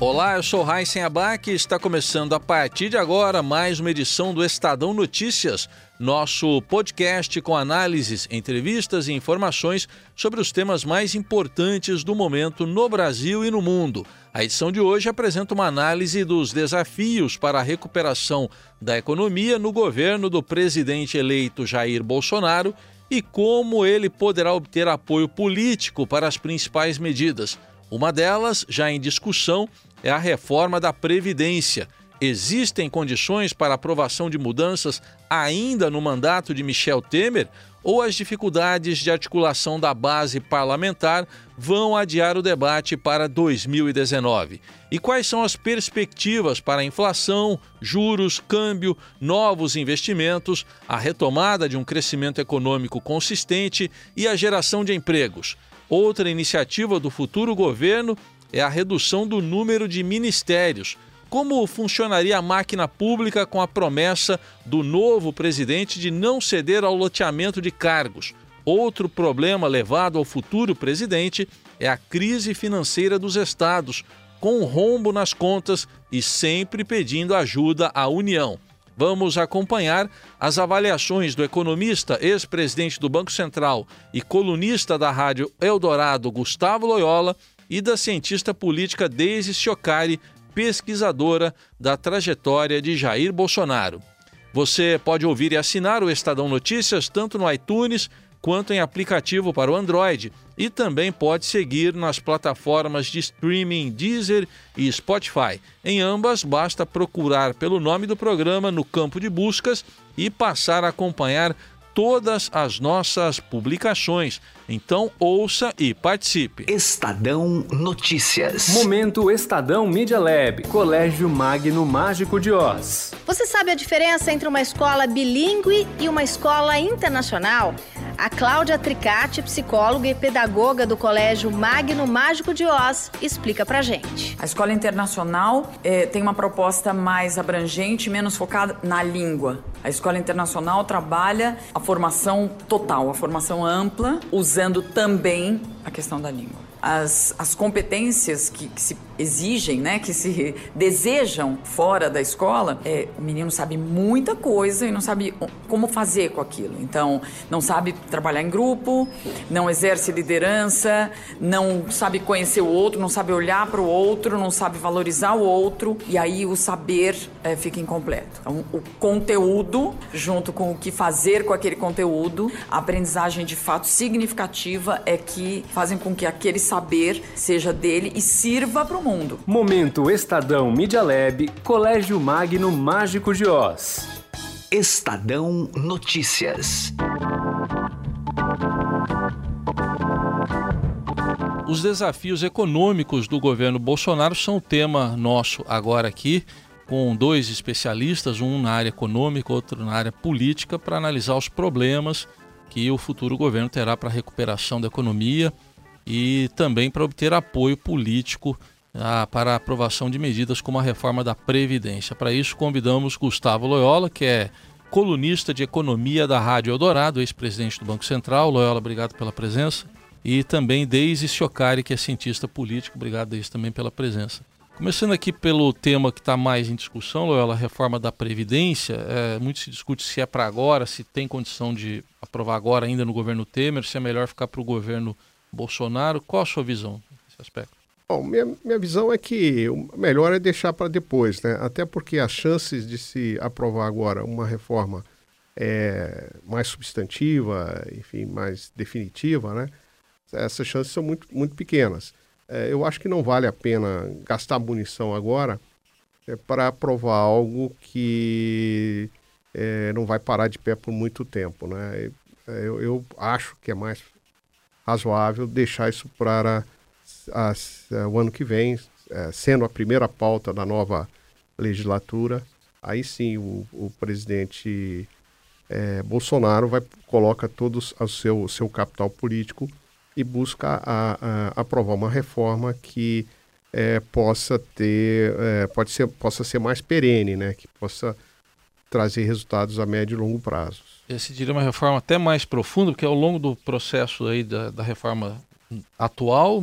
Olá, eu sou Raíssen Abac e está começando a partir de agora mais uma edição do Estadão Notícias, nosso podcast com análises, entrevistas e informações sobre os temas mais importantes do momento no Brasil e no mundo. A edição de hoje apresenta uma análise dos desafios para a recuperação da economia no governo do presidente eleito Jair Bolsonaro e como ele poderá obter apoio político para as principais medidas. Uma delas, já em discussão, é a reforma da Previdência. Existem condições para aprovação de mudanças ainda no mandato de Michel Temer? Ou as dificuldades de articulação da base parlamentar vão adiar o debate para 2019? E quais são as perspectivas para a inflação, juros, câmbio, novos investimentos, a retomada de um crescimento econômico consistente e a geração de empregos? Outra iniciativa do futuro governo é a redução do número de ministérios. Como funcionaria a máquina pública com a promessa do novo presidente de não ceder ao loteamento de cargos? Outro problema levado ao futuro presidente é a crise financeira dos estados, com um rombo nas contas e sempre pedindo ajuda à União. Vamos acompanhar as avaliações do economista, ex-presidente do Banco Central e colunista da Rádio Eldorado, Gustavo Loyola, e da cientista política Deise Chiocari, pesquisadora da trajetória de Jair Bolsonaro. Você pode ouvir e assinar o Estadão Notícias tanto no iTunes quanto em aplicativo para o Android e também pode seguir nas plataformas de streaming Deezer e Spotify. Em ambas, basta procurar pelo nome do programa no campo de buscas e passar a acompanhar todas as nossas publicações. Então ouça e participe. Estadão Notícias. Momento Estadão Media Lab, Colégio Magno Mágico de Oz. Você sabe a diferença entre uma escola bilíngue e uma escola internacional? A Cláudia Tricati, psicóloga e pedagoga do Colégio Magno Mágico de Oz, explica pra gente. A escola internacional eh, tem uma proposta mais abrangente, menos focada na língua. A escola internacional trabalha a formação total, a formação ampla, usando também a questão da língua. As, as competências que, que se exigem, né, que se desejam fora da escola, é, o menino sabe muita coisa e não sabe como fazer com aquilo. Então, não sabe trabalhar em grupo, não exerce liderança, não sabe conhecer o outro, não sabe olhar para o outro, não sabe valorizar o outro e aí o saber é, fica incompleto. Então, o conteúdo, junto com o que fazer com aquele conteúdo, a aprendizagem de fato significativa é que fazem com que aquele saber seja dele e sirva para o mundo. Momento Estadão Media Lab, Colégio Magno Mágico de Oz. Estadão Notícias. Os desafios econômicos do governo Bolsonaro são o tema nosso agora aqui, com dois especialistas, um na área econômica, outro na área política, para analisar os problemas que o futuro governo terá para a recuperação da economia e também para obter apoio político ah, para a aprovação de medidas como a reforma da Previdência. Para isso, convidamos Gustavo Loyola, que é colunista de economia da Rádio Eldorado, ex-presidente do Banco Central. Loyola, obrigado pela presença. E também Deise Chiocari, que é cientista político. Obrigado, Deise, também pela presença. Começando aqui pelo tema que está mais em discussão, Loyola, a reforma da Previdência. É, muito se discute se é para agora, se tem condição de aprovar agora ainda no governo Temer, se é melhor ficar para o governo Bolsonaro. Qual a sua visão nesse aspecto? Bom, minha, minha visão é que o melhor é deixar para depois, né? Até porque as chances de se aprovar agora uma reforma é, mais substantiva, enfim, mais definitiva, né? Essas chances são muito, muito pequenas. É, eu acho que não vale a pena gastar munição agora é, para aprovar algo que é, não vai parar de pé por muito tempo, né? É, eu, eu acho que é mais razoável deixar isso para as, uh, o ano que vem, uh, sendo a primeira pauta da nova legislatura, aí sim o, o presidente uh, Bolsonaro vai coloca todos o seu, seu capital político e busca a, a, aprovar uma reforma que possa ter, pode ser, possa ser mais perene, né? que possa trazer resultados a médio e longo prazo. Esse diria uma reforma até mais profunda, porque ao longo do processo aí da, da reforma atual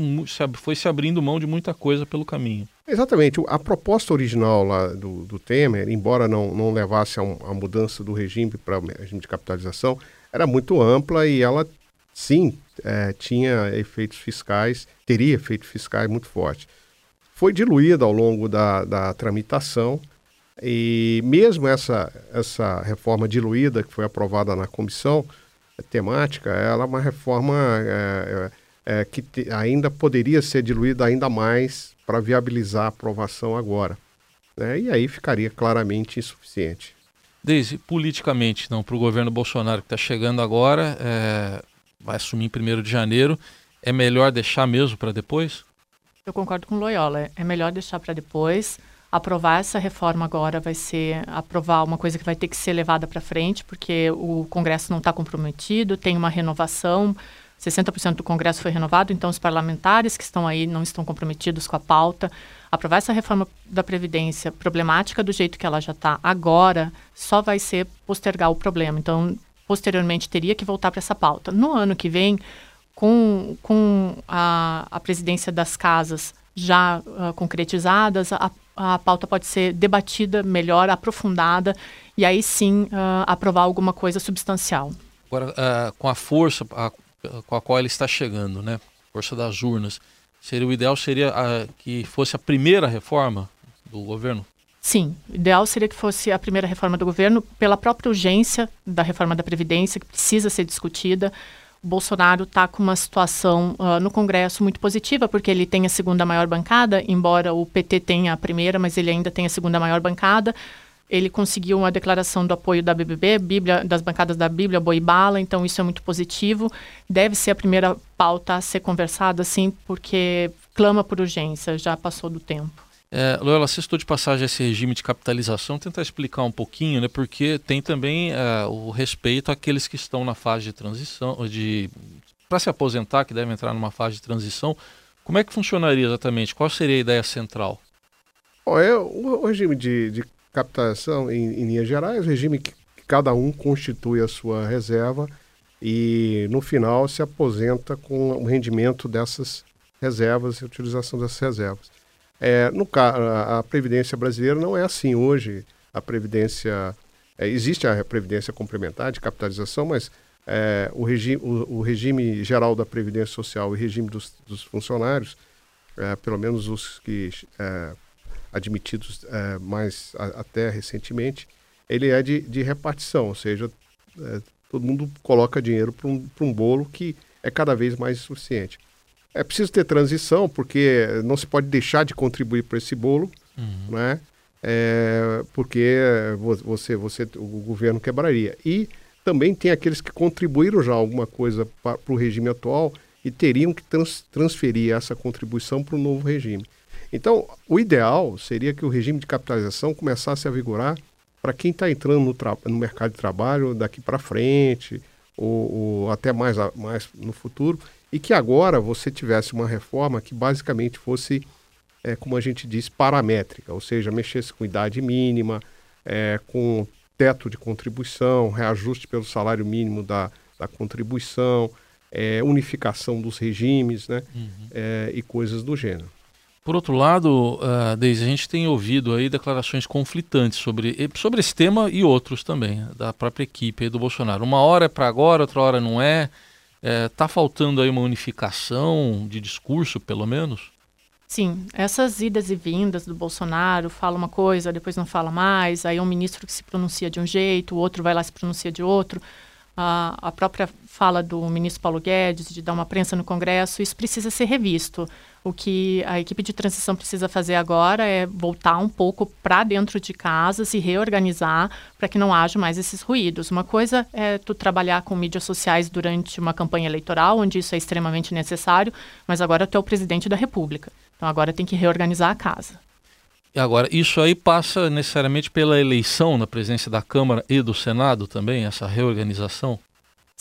foi se abrindo mão de muita coisa pelo caminho. Exatamente. A proposta original lá do, do Temer, embora não, não levasse a, um, a mudança do regime para regime de capitalização, era muito ampla e ela, sim, é, tinha efeitos fiscais, teria efeitos fiscais muito fortes. Foi diluída ao longo da, da tramitação e mesmo essa, essa reforma diluída que foi aprovada na comissão temática, ela é uma reforma é, é, que te, ainda poderia ser diluída ainda mais para viabilizar a aprovação agora. Né? E aí ficaria claramente insuficiente. Deise, politicamente, não, para o governo Bolsonaro que está chegando agora, é, vai assumir em 1 de janeiro, é melhor deixar mesmo para depois? Eu concordo com o Loyola, é melhor deixar para depois aprovar essa reforma agora vai ser aprovar uma coisa que vai ter que ser levada para frente, porque o Congresso não está comprometido, tem uma renovação, 60% do Congresso foi renovado, então os parlamentares que estão aí não estão comprometidos com a pauta. Aprovar essa reforma da Previdência problemática do jeito que ela já está agora só vai ser postergar o problema. Então, posteriormente, teria que voltar para essa pauta. No ano que vem, com, com a, a presidência das casas já uh, concretizadas, a, a pauta pode ser debatida melhor, aprofundada, e aí sim uh, aprovar alguma coisa substancial. Agora, uh, com a força a, com a qual ele está chegando, né? Força das urnas, seria o ideal seria a, que fosse a primeira reforma do governo? Sim, o ideal seria que fosse a primeira reforma do governo, pela própria urgência da reforma da Previdência, que precisa ser discutida. O Bolsonaro está com uma situação uh, no Congresso muito positiva, porque ele tem a segunda maior bancada, embora o PT tenha a primeira, mas ele ainda tem a segunda maior bancada. Ele conseguiu uma declaração do apoio da BBB, Bíblia, das bancadas da Bíblia, Boi Bala, então isso é muito positivo. Deve ser a primeira pauta a ser conversada, sim, porque clama por urgência, já passou do tempo. É, Loyola, você estou de passagem esse regime de capitalização, tentar explicar um pouquinho, né? Porque tem também é, o respeito àqueles que estão na fase de transição, de para se aposentar, que devem entrar numa fase de transição. Como é que funcionaria exatamente? Qual seria a ideia central? Oh, é, o, regime de, de captação, em, em linhas gerais, o regime que, cada um constitui a sua reserva e no final se aposenta com o rendimento dessas reservas e a utilização dessas reservas. É, no, a, a Previdência brasileira não é assim hoje. A Previdência. É, existe a Previdência complementar de capitalização, mas é, o, regi o, o, regime geral da Previdência Social e o regime dos, dos funcionários, é, pelo menos os que é, admitidos é, mais a, até recentemente, ele é de, de repartição, ou seja, todo mundo coloca dinheiro para um, um bolo que é cada vez mais suficiente. É preciso ter transição, porque não se pode deixar de contribuir para esse bolo, uhum. né? É, porque você, você, o governo quebraria. E também tem aqueles que contribuíram já alguma coisa para o regime atual e teriam que trans, transferir essa contribuição para o novo regime. Então, o ideal seria que o regime de capitalização começasse a vigorar para quem está entrando no, no, mercado de trabalho daqui para frente, ou, ou, até mais, mais no futuro, e que agora você tivesse uma reforma que basicamente fosse, é, como a gente diz, paramétrica, ou seja, mexesse com idade mínima, é, com teto de contribuição, reajuste pelo salário mínimo da, da contribuição, é, unificação dos regimes né, uhum. É, e coisas do gênero. Por outro lado, uh, a gente tem ouvido aí declarações conflitantes sobre, sobre esse tema e outros também, da própria equipe do Bolsonaro. Uma hora é para agora, outra hora não é. Está é, tá faltando aí uma unificação de discurso, pelo menos? Sim, essas idas e vindas do Bolsonaro, fala uma coisa, depois não fala mais, aí um ministro que se pronuncia de um jeito, o outro vai lá se pronuncia de outro. A, a própria fala do ministro Paulo Guedes de dar uma prensa no Congresso, isso precisa ser revisto. O que a equipe de transição precisa fazer agora é voltar um pouco para dentro de casa, se reorganizar para que não haja mais esses ruídos. Uma coisa é tu trabalhar com mídias sociais durante uma campanha eleitoral, onde isso é extremamente necessário, mas agora tu é o presidente da República. Então agora tem que reorganizar a casa. E agora, isso aí passa necessariamente pela eleição na presidência da Câmara e do Senado também, essa reorganização?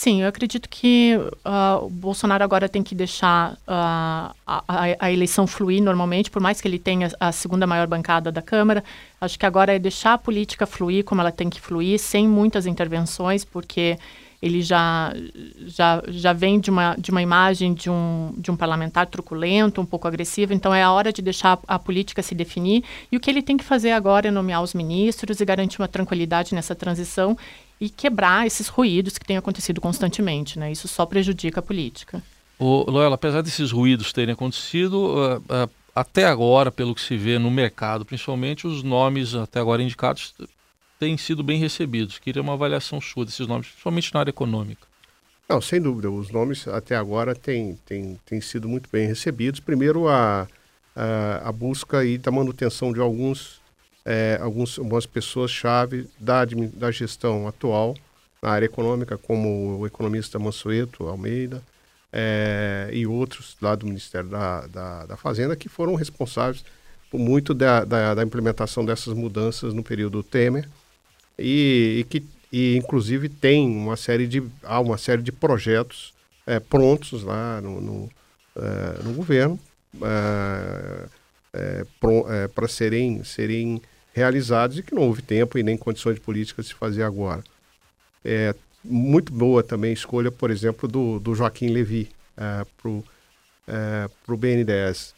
Sim, eu acredito que uh, o Bolsonaro agora tem que deixar uh, a, a, eleição fluir normalmente, por mais que ele tenha a segunda maior bancada da Câmara. Acho que agora é deixar a política fluir como ela tem que fluir, sem muitas intervenções, porque ele já, já, já vem de uma, de uma imagem de um, de um parlamentar truculento, um pouco agressivo, então é a hora de deixar a, a política se definir. E o que ele tem que fazer agora é nomear os ministros e garantir uma tranquilidade nessa transição e quebrar esses ruídos que têm acontecido constantemente. Né? Isso só prejudica a política. O Loela, apesar desses ruídos terem acontecido, uh, uh, até agora, pelo que se vê no mercado, principalmente os nomes até agora indicados têm sido bem recebidos. Queria uma avaliação sua desses nomes, principalmente na área econômica. Não, sem dúvida. Os nomes até agora têm, têm, têm sido muito bem recebidos. Primeiro, a, a, a busca e da manutenção de alguns é, alguns, algumas pessoas-chave da, da gestão atual na área econômica, como o economista Mansueto Almeida é, e outros lá do Ministério da, da, da, Fazenda, que foram responsáveis por muito da, da, da implementação dessas mudanças no período Temer. E, e que e inclusive tem uma série de há uma série de projetos é, prontos lá no, no, é, no governo é, é, é para serem serem realizados e que não houve tempo e nem condições políticas de se fazer agora. É muito boa também a escolha, por exemplo, do, do Joaquim Levi é, para o é, BNDES.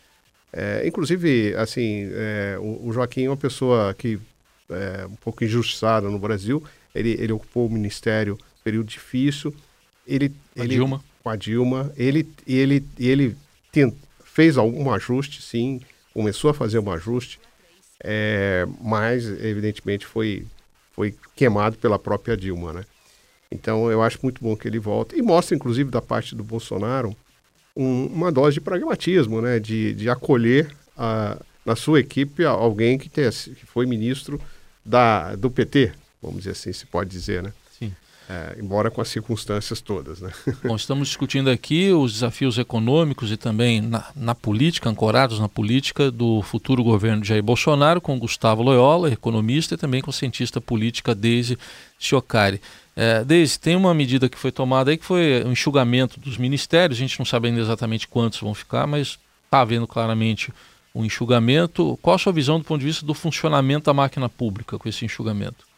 É, inclusive, assim, é, o, o, Joaquim é uma pessoa que é um pouco injustiçada no Brasil. Ele, ele ocupou o ministério período difícil. Ele, a ele, Dilma. Com a Dilma. Ele, ele, ele tent, fez algum ajuste, sim. Começou a fazer um ajuste é, mas evidentemente foi, foi queimado pela própria Dilma, né? Então eu acho muito bom que ele volte e mostra, inclusive, da parte do Bolsonaro um, uma dose de pragmatismo, né? De, de acolher a, na sua equipe alguém que, tem, que foi ministro da, do PT, vamos dizer assim, se pode dizer, né? É, embora com as circunstâncias todas. Né? Bom, estamos discutindo aqui os desafios econômicos e também na, na, política, ancorados na política do futuro governo de Jair Bolsonaro, com Gustavo Loyola, economista, e também com a cientista política Deise Chiocari. É, Deise, tem uma medida que foi tomada aí que foi o enxugamento dos ministérios, a gente não sabe ainda exatamente quantos vão ficar, mas está havendo claramente um enxugamento. Qual a sua visão do ponto de vista do funcionamento da máquina pública com esse enxugamento?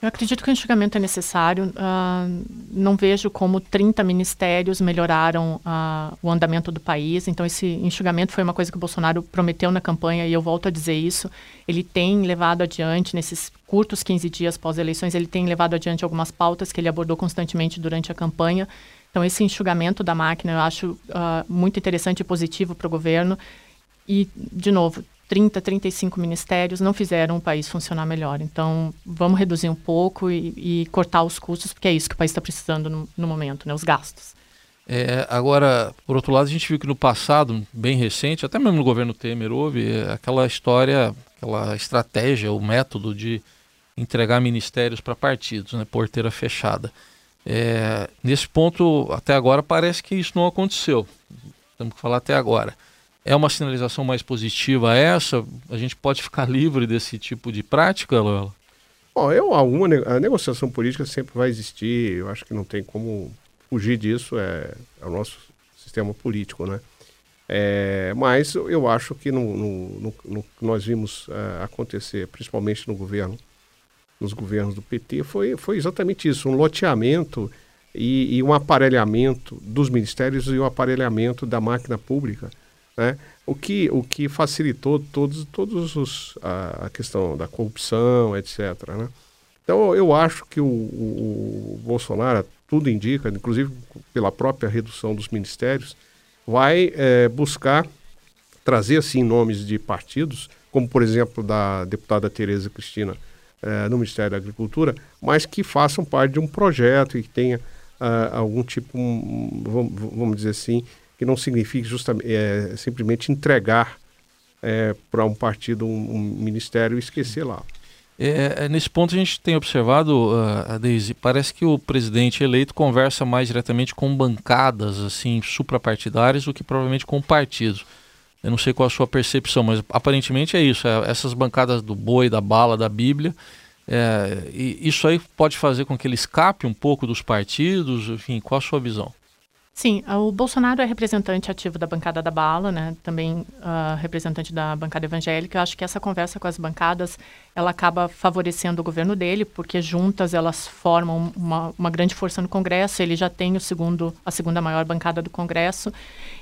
Eu acredito que o enxugamento é necessário. Uh, não vejo como 30 ministérios melhoraram uh, o andamento do país. Então, esse enxugamento foi uma coisa que o Bolsonaro prometeu na campanha e eu volto a dizer isso. Ele tem levado adiante, nesses curtos 15 dias pós-eleições, ele tem levado adiante algumas pautas que ele abordou constantemente durante a campanha. Então, esse enxugamento da máquina eu acho uh, muito interessante e positivo para o governo. E, de novo, 30, 35 ministérios não fizeram o país funcionar melhor. Então, vamos reduzir um pouco e, e cortar os custos, porque é isso que o país está precisando no, no, momento, né, os gastos. É, agora, por outro lado, a gente viu que no passado, bem recente, até mesmo no governo Temer, houve é, aquela história, aquela estratégia, o método de entregar ministérios para partidos, né, porteira fechada. É, nesse ponto, até agora, parece que isso não aconteceu. Temos que falar até agora. É uma sinalização mais positiva essa? A gente pode ficar livre desse tipo de prática, Lola? Bom, eu, alguma a negociação política sempre vai existir, eu acho que não tem como fugir disso, é, é o nosso sistema político, né? É, mas eu acho que no, no, no, nós vimos é, acontecer, principalmente no governo, nos governos do PT, foi, foi exatamente isso, um loteamento e, e um aparelhamento dos ministérios e o um aparelhamento da máquina pública né? O, que, o que facilitou todos, todos os, a, a questão da corrupção, etc. Né? Então eu acho que o, o, o, Bolsonaro, tudo indica, inclusive pela própria redução dos ministérios, vai é, buscar trazer assim nomes de partidos, como por exemplo da deputada Tereza Cristina é, no Ministério da Agricultura, mas que façam parte de um projeto e que tenha uh, algum tipo, um, vamos, vamos dizer assim, que não signifique justamente, é, simplesmente entregar é, para um partido um, um, ministério e esquecer lá. É, é nesse ponto a gente tem observado, uh, Deise, parece que o presidente eleito conversa mais diretamente com bancadas assim suprapartidárias do que provavelmente com partidos. Eu não sei qual a sua percepção, mas aparentemente é isso. É essas bancadas do boi, da bala, da Bíblia, É, isso aí pode fazer com que ele escape um pouco dos partidos? Enfim, qual a sua visão? Sim, o Bolsonaro é representante ativo da bancada da bala, né? Também uh, representante da bancada evangélica. Eu acho que essa conversa com as bancadas, ela acaba favorecendo o governo dele, porque juntas elas formam uma, uma grande força no Congresso. Ele já tem o segundo, a segunda maior bancada do Congresso.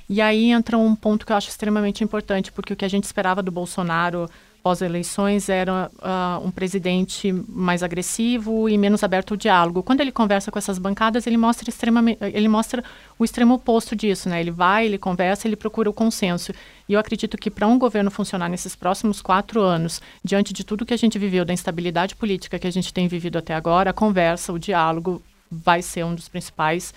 E aí entra um ponto que eu acho extremamente importante, porque o que a gente esperava do Bolsonaro pós-eleições era uh, um presidente mais agressivo e menos aberto ao diálogo. Quando ele conversa com essas bancadas, ele mostra extremamente, ele mostra o extremo oposto disso, né? Ele vai, ele conversa, ele procura o consenso. E eu acredito que para um governo funcionar nesses próximos quatro anos, diante de tudo que a gente viveu, da instabilidade política que a gente tem vivido até agora, a conversa, o diálogo vai ser um dos principais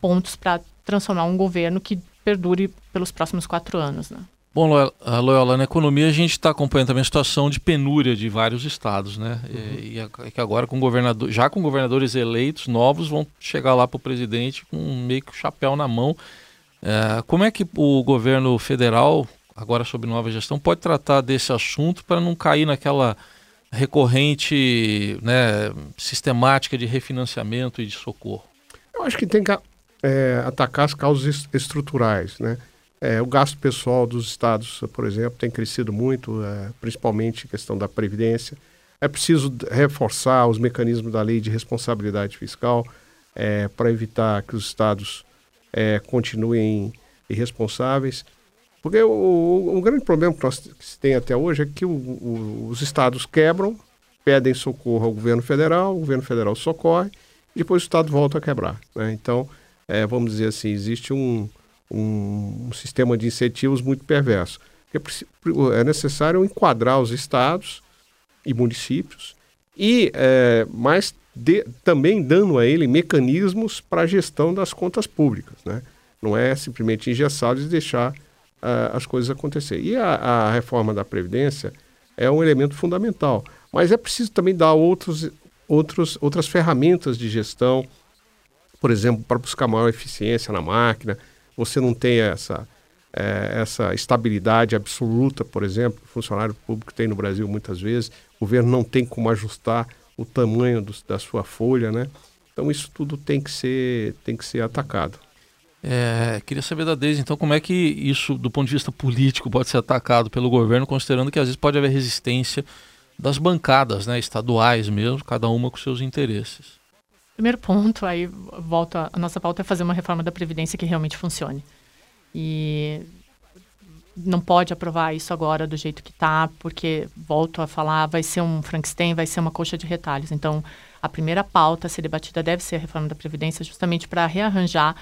pontos para transformar um governo que perdure pelos próximos quatro anos, né? Bom, Loyola, na economia a gente está acompanhando também a situação de penúria de vários estados, né? Uhum. E, e, que agora com governador, já com governadores eleitos novos vão chegar lá para o presidente com meio que o chapéu na mão. É, como é que o governo federal, agora sob nova gestão, pode tratar desse assunto para não cair naquela recorrente, né, sistemática de refinanciamento e de socorro? Eu acho que tem que é, atacar as causas estruturais, né? É, o gasto pessoal dos estados, por exemplo, tem crescido muito, é, principalmente questão da previdência. É preciso reforçar os mecanismos da lei de responsabilidade fiscal é, para evitar que os estados é, continuem irresponsáveis. Porque o, o, o, grande problema que nós que tem até hoje é que o, os estados quebram, pedem socorro ao governo federal, o governo federal socorre, e depois o estado volta a quebrar. Né? Então, é, vamos dizer assim, existe um, um, um sistema de incentivos muito perverso. É, é necessário enquadrar os estados e municípios e, é, mas de, também dando a ele mecanismos para a gestão das contas públicas, né? Não é simplesmente engessá-los e deixar uh, as coisas acontecer. E a, a, reforma da Previdência é um elemento fundamental. Mas é preciso também dar outros, outros, outras ferramentas de gestão, por exemplo, para buscar maior eficiência na máquina, você não tem essa, é, essa estabilidade absoluta, por exemplo, o funcionário público tem no Brasil muitas vezes, o governo não tem como ajustar o tamanho do, da sua folha, né? Então isso tudo tem que ser, tem que ser atacado. É, queria saber da Deise, então, como é que isso, do ponto de vista político, pode ser atacado pelo governo, considerando que às vezes pode haver resistência das bancadas, né, estaduais mesmo, cada uma com seus interesses. Primeiro ponto, aí volta a nossa pauta é fazer uma reforma da previdência que realmente funcione. E não pode aprovar isso agora do jeito que está, porque volto a falar, vai ser um Frankenstein, vai ser uma coxa de retalhos. Então, a primeira pauta a ser debatida deve ser a reforma da previdência, justamente para rearranjar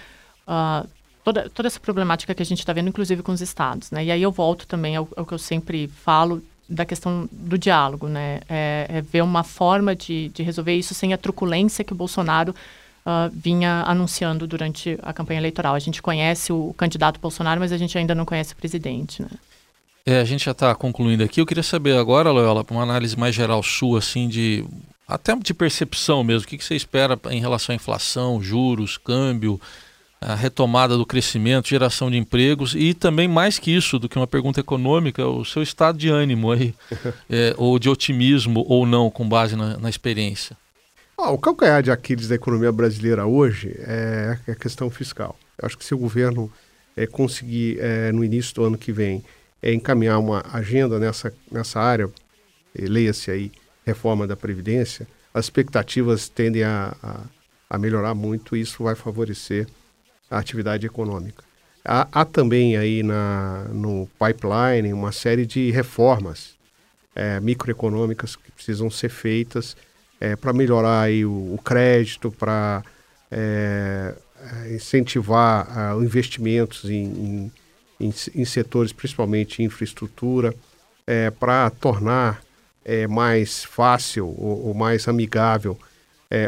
uh, toda, toda essa problemática que a gente está vendo, inclusive com os estados. Né? E aí eu volto também ao, ao que eu sempre falo da questão do diálogo, né? É, é ver uma forma de, de, resolver isso sem a truculência que o Bolsonaro uh, vinha anunciando durante a campanha eleitoral. A gente conhece o candidato Bolsonaro, mas a gente ainda não conhece o presidente, né? É, a gente já está concluindo aqui. Eu queria saber agora, Loyola, uma análise mais geral sua, assim, de até de percepção mesmo. O que, que você espera em relação à inflação, juros, câmbio? A retomada do crescimento, geração de empregos e também mais que isso do que uma pergunta econômica, o seu estado de ânimo aí, é, ou de otimismo ou não, com base na, na experiência. Ah, o calcanhar de Aquiles da economia brasileira hoje é a questão fiscal. Eu acho que se o governo é, conseguir, é, no início do ano que vem, é, encaminhar uma agenda nessa, nessa área, leia-se aí reforma da Previdência, as expectativas tendem a, a, a melhorar muito e isso vai favorecer a atividade econômica. Há, há também aí na, no pipeline uma série de reformas é, microeconômicas que precisam ser feitas é, para melhorar aí o, o crédito, para é, é incentivar uh, investimentos em, em, em, em, setores, principalmente infraestrutura, é, para tornar é, mais fácil ou, ou mais amigável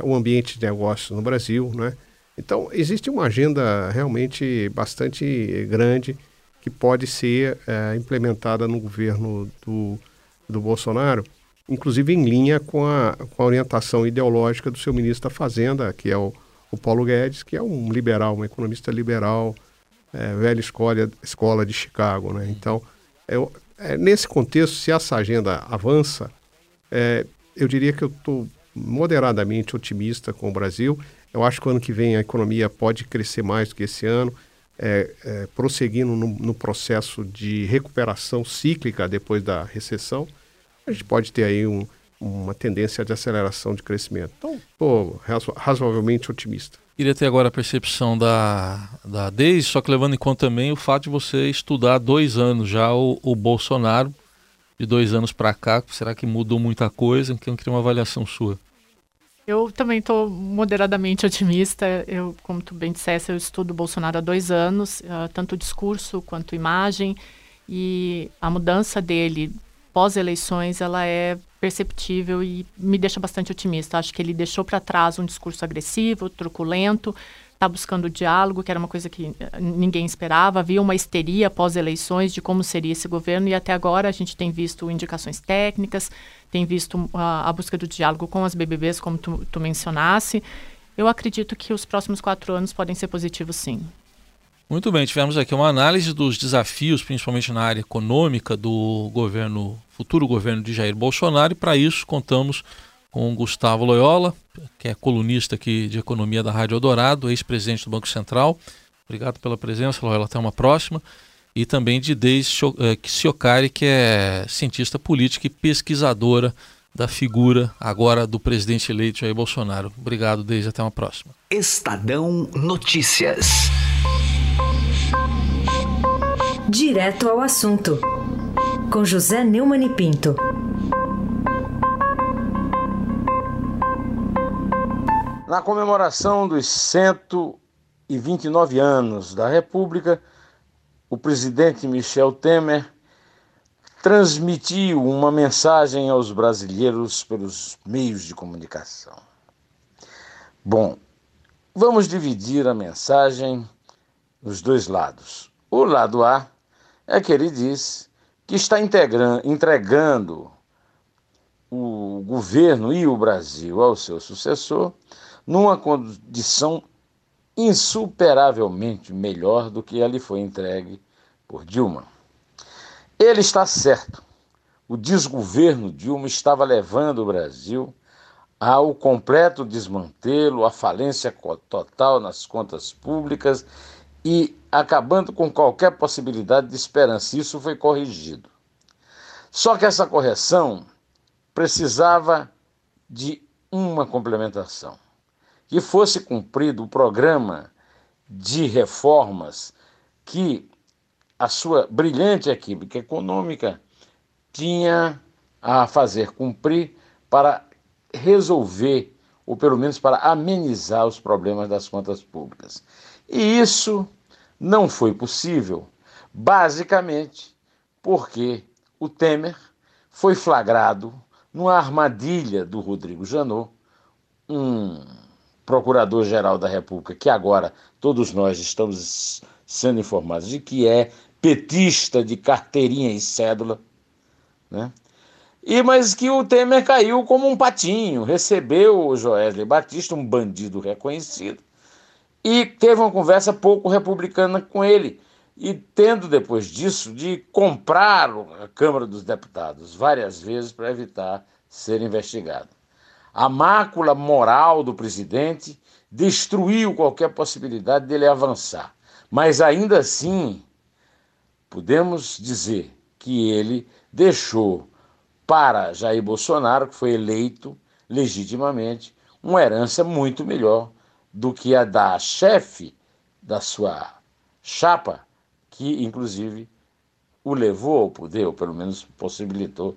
o ambiente de negócio no Brasil, né? Então, existe uma agenda realmente bastante grande que pode ser é, implementada no governo do, do Bolsonaro, inclusive em linha com a, com a orientação ideológica do seu ministro da Fazenda, que é o, o Paulo Guedes, que é um liberal, um economista liberal, é, velha escola, escola de Chicago. Né? Então, é, é, nesse contexto, se essa agenda avança, é, eu diria que eu estou moderadamente otimista com o Brasil. Eu acho que o ano que vem a economia pode crescer mais do que esse ano, é, é, prosseguindo no, no, processo de recuperação cíclica depois da recessão. A gente pode ter aí um, uma tendência de aceleração de crescimento. Então, estou razoavelmente otimista. Queria ter agora a percepção da, da Deise, só que levando em conta também o fato de você estudar dois anos já o, o Bolsonaro, de dois anos para cá, será que mudou muita coisa? Então, eu queria uma avaliação sua. Eu também estou moderadamente otimista. Eu, como tu bem disseste, eu estudo Bolsonaro há dois anos, uh, tanto discurso quanto imagem, e a mudança dele pós-eleições ela é perceptível e me deixa bastante otimista. Acho que ele deixou para trás um discurso agressivo, truculento, está buscando diálogo, que era uma coisa que eh, ninguém esperava. Havia uma histeria pós-eleições de como seria esse governo e até agora a gente tem visto indicações técnicas, tem visto a, a busca do diálogo com as BBBs, como tu, tu mencionasse. Eu acredito que os próximos quatro anos podem ser positivos, sim. Muito bem, tivemos aqui uma análise dos desafios, principalmente na área econômica, do governo, futuro governo de Jair Bolsonaro, e para isso contamos com Gustavo Loyola, que é colunista aqui de economia da Rádio Eldorado, ex-presidente do Banco Central. Obrigado pela presença, Loyola, até uma próxima. E também de Deise Siocari, que é cientista política e pesquisadora da figura agora do presidente eleito Jair Bolsonaro. Obrigado, Deise, até uma próxima. Estadão Notícias. Direto ao assunto, com José Neumann e Pinto. Na comemoração dos 129 anos da República, o presidente Michel Temer transmitiu uma mensagem aos brasileiros pelos meios de comunicação. Bom, vamos dividir a mensagem nos dois lados. O lado A é que ele diz que está entregando o governo e o Brasil ao seu sucessor numa condição insuperavelmente melhor do que lhe foi entregue por Dilma. Ele está certo. O desgoverno Dilma estava levando o Brasil ao completo desmantelo, à falência total nas contas públicas e acabando com qualquer possibilidade de esperança. Isso foi corrigido. Só que essa correção precisava de uma complementação. Que fosse cumprido o programa de reformas que a sua brilhante equipe econômica tinha a fazer cumprir para resolver, ou pelo menos para amenizar os problemas das contas públicas. E isso não foi possível, basicamente porque o Temer foi flagrado numa armadilha do Rodrigo Janot, um procurador-geral da República, que agora todos nós estamos sendo informados de que é petista de carteirinha e cédula, né? E mas que o Temer caiu como um patinho, recebeu o Joesley Batista, um bandido reconhecido, e teve uma conversa pouco republicana com ele, e tendo depois disso de comprar a Câmara dos Deputados várias vezes para evitar ser investigado. A mácula moral do presidente destruiu qualquer possibilidade dele avançar, mas ainda assim podemos dizer que ele deixou para Jair Bolsonaro, que foi eleito legitimamente, uma herança muito melhor do que a da chefe da sua chapa, que inclusive o levou ao poder, ou pelo menos possibilitou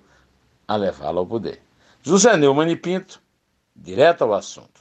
a levá-lo ao poder. José Neumann e Pinto, Direto ao assunto.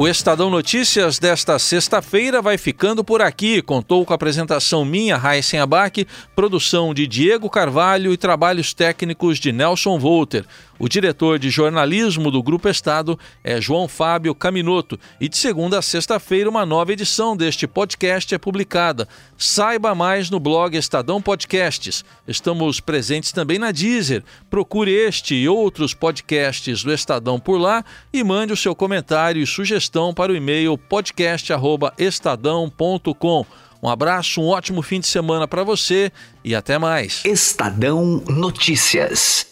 O Estadão Notícias desta sexta-feira vai ficando por aqui. Contou com a apresentação minha, Raíssen Abac, produção de Diego Carvalho e trabalhos técnicos de Nelson Volter. O diretor de jornalismo do Grupo Estado é João Fábio Caminoto. E de segunda a sexta-feira, uma nova edição deste podcast é publicada. Saiba mais no blog Estadão Podcasts. Estamos presentes também na Deezer. Procure este e outros podcasts do Estadão por lá e mande o seu comentário e sugestão para o e-mail podcast.estadão.com. Um abraço, um ótimo fim de semana para você e até mais. Estadão Notícias.